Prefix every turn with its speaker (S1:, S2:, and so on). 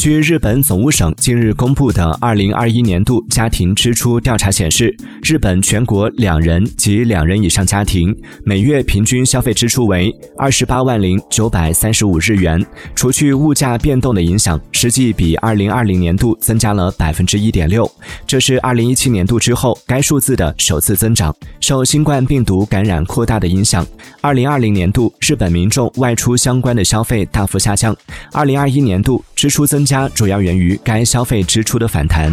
S1: 据日本总务省近日公布的二零二一年度家庭支出调查显示，日本全国两人及两人以上家庭每月平均消费支出为二十八万零九百三十五日元，除去物价变动的影响，实际比二零二零年度增加了百分之一点六，这是二零一七年度之后该数字的首次增长。受新冠病毒感染扩大的影响，二零二零年度日本民众外出相关的消费大幅下降，二零二一年度支出增。加主要源于该消费支出的反弹。